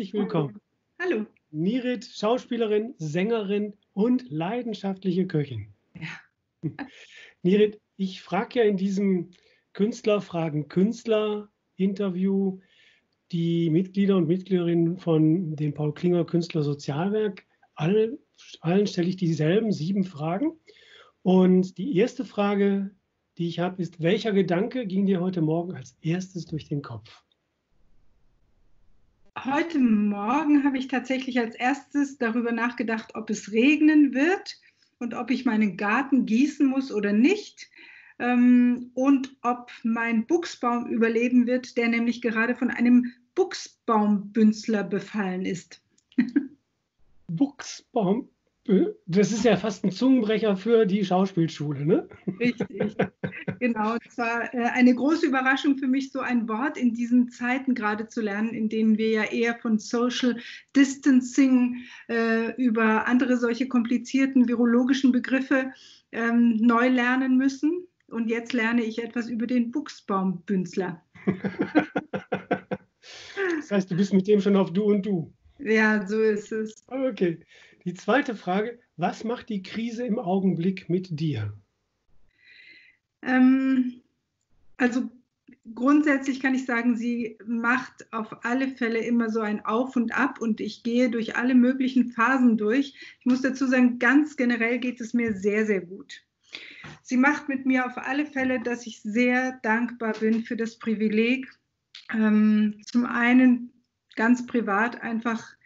herzlich willkommen. Hallo. Nirit, Schauspielerin, Sängerin und leidenschaftliche Köchin. Ja. Nirit, ich frage ja in diesem Künstlerfragen Künstler-Interview die Mitglieder und Mitgliederinnen von dem Paul Klinger Künstler Sozialwerk. All, allen stelle ich dieselben sieben Fragen. Und die erste Frage, die ich habe, ist, welcher Gedanke ging dir heute Morgen als erstes durch den Kopf? Heute Morgen habe ich tatsächlich als erstes darüber nachgedacht, ob es regnen wird und ob ich meinen Garten gießen muss oder nicht ähm, und ob mein Buchsbaum überleben wird, der nämlich gerade von einem Buchsbaumbünzler befallen ist. Buchsbaum, das ist ja fast ein Zungenbrecher für die Schauspielschule, ne? Richtig, genau. Es war äh, eine große Überraschung für mich, so ein Wort in diesen Zeiten gerade zu lernen, in denen wir ja eher von Social Distancing äh, über andere solche komplizierten virologischen Begriffe ähm, neu lernen müssen. Und jetzt lerne ich etwas über den Buchsbaumbünzler. das heißt, du bist mit dem schon auf Du und Du. Ja, so ist es. Okay. Die zweite Frage, was macht die Krise im Augenblick mit dir? Ähm, also grundsätzlich kann ich sagen, sie macht auf alle Fälle immer so ein Auf und Ab und ich gehe durch alle möglichen Phasen durch. Ich muss dazu sagen, ganz generell geht es mir sehr, sehr gut. Sie macht mit mir auf alle Fälle, dass ich sehr dankbar bin für das Privileg, ähm, zum einen ganz privat einfach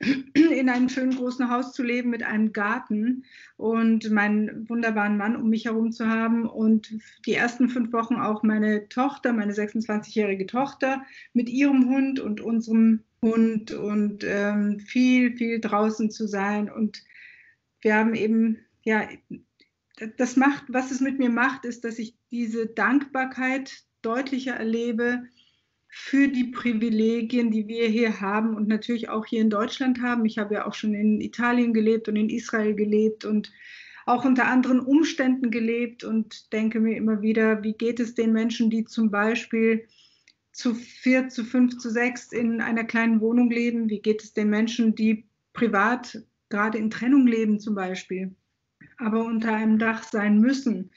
in einem schönen großen Haus zu leben mit einem Garten und meinen wunderbaren Mann um mich herum zu haben und die ersten fünf Wochen auch meine Tochter, meine 26-jährige Tochter mit ihrem Hund und unserem Hund und ähm, viel, viel draußen zu sein. Und wir haben eben, ja, das macht, was es mit mir macht, ist, dass ich diese Dankbarkeit deutlicher erlebe, für die Privilegien, die wir hier haben und natürlich auch hier in Deutschland haben. Ich habe ja auch schon in Italien gelebt und in Israel gelebt und auch unter anderen Umständen gelebt und denke mir immer wieder, wie geht es den Menschen, die zum Beispiel zu vier, zu fünf, zu sechs in einer kleinen Wohnung leben? Wie geht es den Menschen, die privat gerade in Trennung leben zum Beispiel, aber unter einem Dach sein müssen?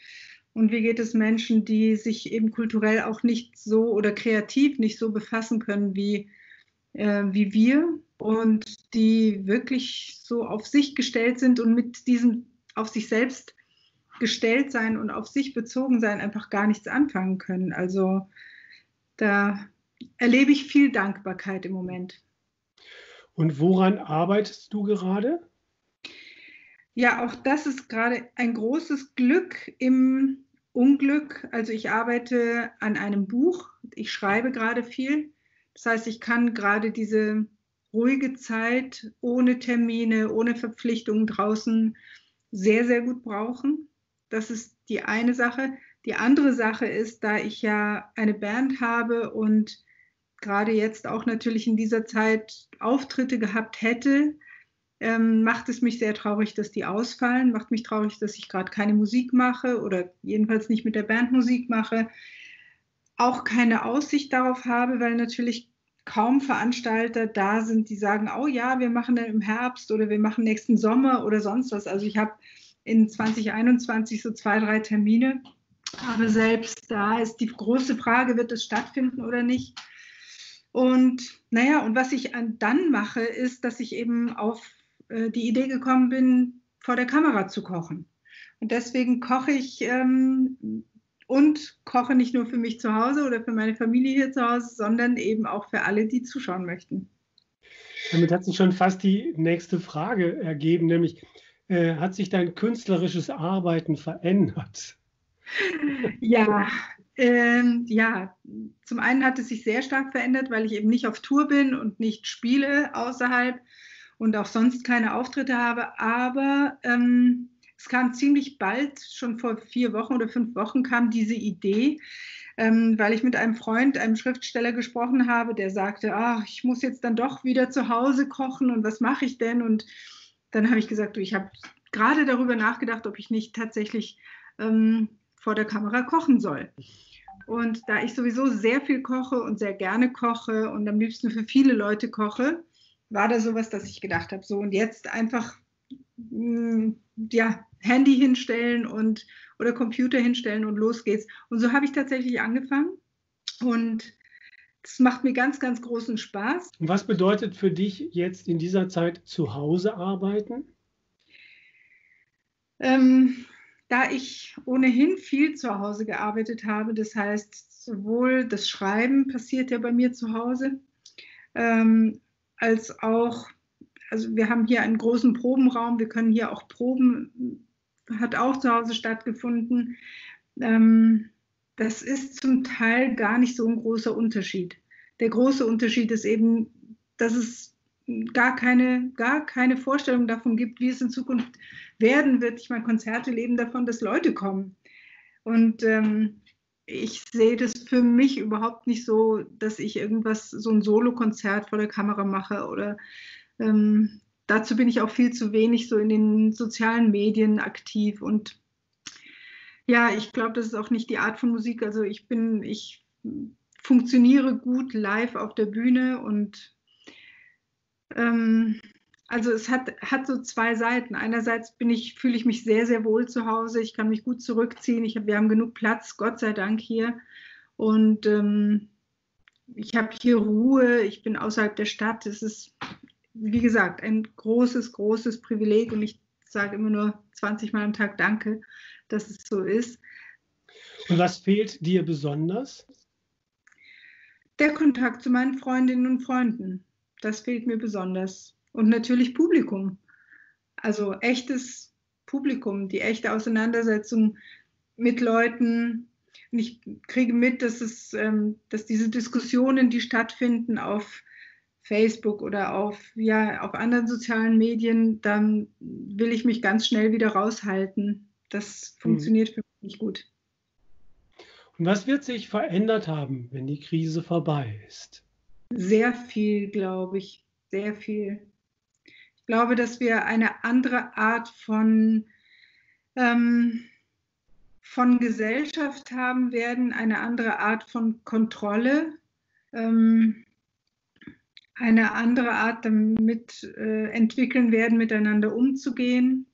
Und wie geht es Menschen, die sich eben kulturell auch nicht so oder kreativ nicht so befassen können wie, äh, wie wir und die wirklich so auf sich gestellt sind und mit diesem auf sich selbst gestellt sein und auf sich bezogen sein einfach gar nichts anfangen können. Also da erlebe ich viel Dankbarkeit im Moment. Und woran arbeitest du gerade? Ja, auch das ist gerade ein großes Glück im Unglück. Also ich arbeite an einem Buch, ich schreibe gerade viel. Das heißt, ich kann gerade diese ruhige Zeit ohne Termine, ohne Verpflichtungen draußen sehr, sehr gut brauchen. Das ist die eine Sache. Die andere Sache ist, da ich ja eine Band habe und gerade jetzt auch natürlich in dieser Zeit Auftritte gehabt hätte, ähm, macht es mich sehr traurig, dass die ausfallen, macht mich traurig, dass ich gerade keine Musik mache oder jedenfalls nicht mit der Band Musik mache, auch keine Aussicht darauf habe, weil natürlich kaum Veranstalter da sind, die sagen, oh ja, wir machen dann im Herbst oder wir machen nächsten Sommer oder sonst was. Also ich habe in 2021 so zwei, drei Termine, aber selbst da ist die große Frage, wird es stattfinden oder nicht. Und naja, und was ich dann mache, ist, dass ich eben auf äh, die Idee gekommen bin, vor der Kamera zu kochen. Und deswegen koche ich ähm, und koche nicht nur für mich zu Hause oder für meine Familie hier zu Hause, sondern eben auch für alle, die zuschauen möchten. Damit hat sich schon fast die nächste Frage ergeben, nämlich äh, hat sich dein künstlerisches Arbeiten verändert? Ja, ähm, ja, zum einen hat es sich sehr stark verändert, weil ich eben nicht auf Tour bin und nicht spiele außerhalb und auch sonst keine Auftritte habe. Aber ähm, es kam ziemlich bald, schon vor vier Wochen oder fünf Wochen, kam diese Idee, ähm, weil ich mit einem Freund, einem Schriftsteller gesprochen habe, der sagte, ach, ich muss jetzt dann doch wieder zu Hause kochen und was mache ich denn? Und dann habe ich gesagt, ich habe gerade darüber nachgedacht, ob ich nicht tatsächlich ähm, vor der Kamera kochen soll. Und da ich sowieso sehr viel koche und sehr gerne koche und am liebsten für viele Leute koche, war da sowas, dass ich gedacht habe, so und jetzt einfach mh, mm, ja, Handy hinstellen und oder Computer hinstellen und los geht's. Und so habe ich tatsächlich angefangen und das macht mir ganz, ganz großen Spaß. Und was bedeutet für dich jetzt in dieser Zeit zu Hause arbeiten? Ähm, da ich ohnehin viel zu Hause gearbeitet habe, das heißt, sowohl das Schreiben passiert ja bei mir zu Hause, ähm, als auch, also wir haben hier einen großen Probenraum, wir können hier auch proben, hat auch zu Hause stattgefunden. Ähm, das ist zum Teil gar nicht so ein großer Unterschied. Der große Unterschied ist eben, dass es gar keine, gar keine Vorstellung davon gibt, wie es in Zukunft werden wird. Ich meine, Konzerte leben davon, dass Leute kommen. Und ähm, ich sehe das für mich überhaupt nicht so, dass ich irgendwas, so ein Solokonzert vor der Kamera mache oder ähm, dazu bin ich auch viel zu wenig so in den sozialen Medien aktiv und ja, ich glaube, das ist auch nicht die Art von Musik. Also ich bin, ich funktioniere gut live auf der Bühne und ähm, also es hat, hat so zwei Seiten. Einerseits bin ich, fühle ich mich sehr, sehr wohl zu Hause. Ich kann mich gut zurückziehen. Ich wir haben genug Platz, Gott sei Dank hier. Und ähm, ich habe hier Ruhe. Ich bin außerhalb der Stadt. Es ist, wie gesagt, ein großes, großes Privileg. Und ich sage immer nur 20 Mal am Tag Danke, dass es so ist. Und was fehlt dir besonders? Der Kontakt zu meinen Freundinnen und Freunden. Das fehlt mir besonders. Und natürlich Publikum. Also echtes Publikum, die echte Auseinandersetzung mit Leuten. Und ich kriege mit, dass, es, ähm, dass diese Diskussionen, die stattfinden auf Facebook oder auf, ja, auf anderen sozialen Medien, dann will ich mich ganz schnell wieder raushalten. Das hm. funktioniert mhm. für mich nicht gut. Und was wird sich verändert haben, wenn die Krise vorbei ist? Sehr viel, glaube ich, sehr viel. Ich glaube, dass wir eine andere Art von, ähm, von Gesellschaft haben werden, eine andere Art von Kontrolle, ähm, eine andere Art damit äh, entwickeln werden, miteinander umzugehen.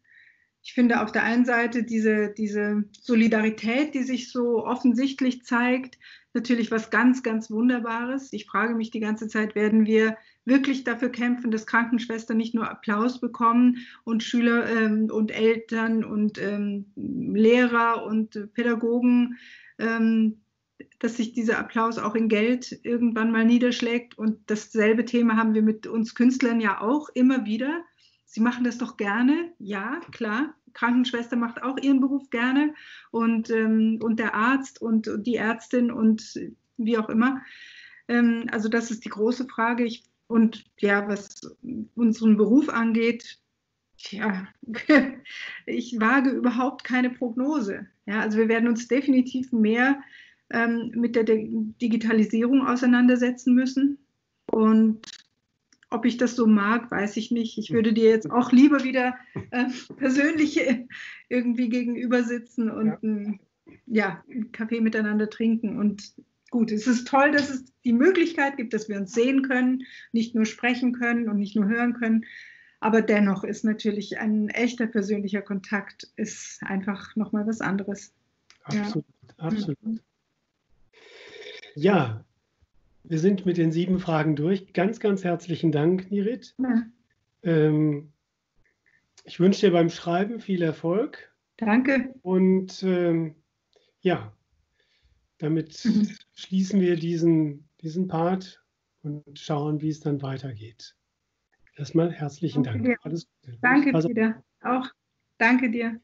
Ich finde auf der einen Seite diese, diese Solidarität, die sich so offensichtlich zeigt, natürlich was ganz, ganz Wunderbares. Ich frage mich die ganze Zeit, werden wir wirklich dafür kämpfen, dass Krankenschwestern nicht nur Applaus bekommen und Schüler ähm, und Eltern und ähm, Lehrer und Pädagogen, ähm, dass sich dieser Applaus auch in Geld irgendwann mal niederschlägt. Und dasselbe Thema haben wir mit uns Künstlern ja auch immer wieder. Sie machen das doch gerne, ja, klar. Krankenschwester macht auch ihren Beruf gerne und, ähm, und der Arzt und, die Ärztin und wie auch immer. Ähm, also das ist die große Frage. Ich, und ja, was unseren Beruf angeht, ja, ich wage überhaupt keine Prognose. Ja, also wir werden uns definitiv mehr ähm, mit der Digitalisierung auseinandersetzen müssen. Und ob ich das so mag, weiß ich nicht. Ich würde dir jetzt auch lieber wieder äh, persönlich irgendwie gegenüber sitzen und ja. Ein, ja, einen Kaffee miteinander trinken. Und gut, es ist toll, dass es die Möglichkeit gibt, dass wir uns sehen können, nicht nur sprechen können und nicht nur hören können. Aber dennoch ist natürlich ein echter persönlicher Kontakt ist einfach nochmal was anderes. Absolut, ja. absolut. Mhm. Ja, wir sind mit den sieben Fragen durch. Ganz, ganz herzlichen Dank, Nirit. Ja. Ähm, ich wünsche dir beim Schreiben viel Erfolg. Danke. Und ähm, ja, damit mhm. schließen wir diesen, diesen Part und schauen, wie es dann weitergeht. Erstmal herzlichen danke Dank. Dir. Alles Gute. Danke also, dir. Auch danke dir.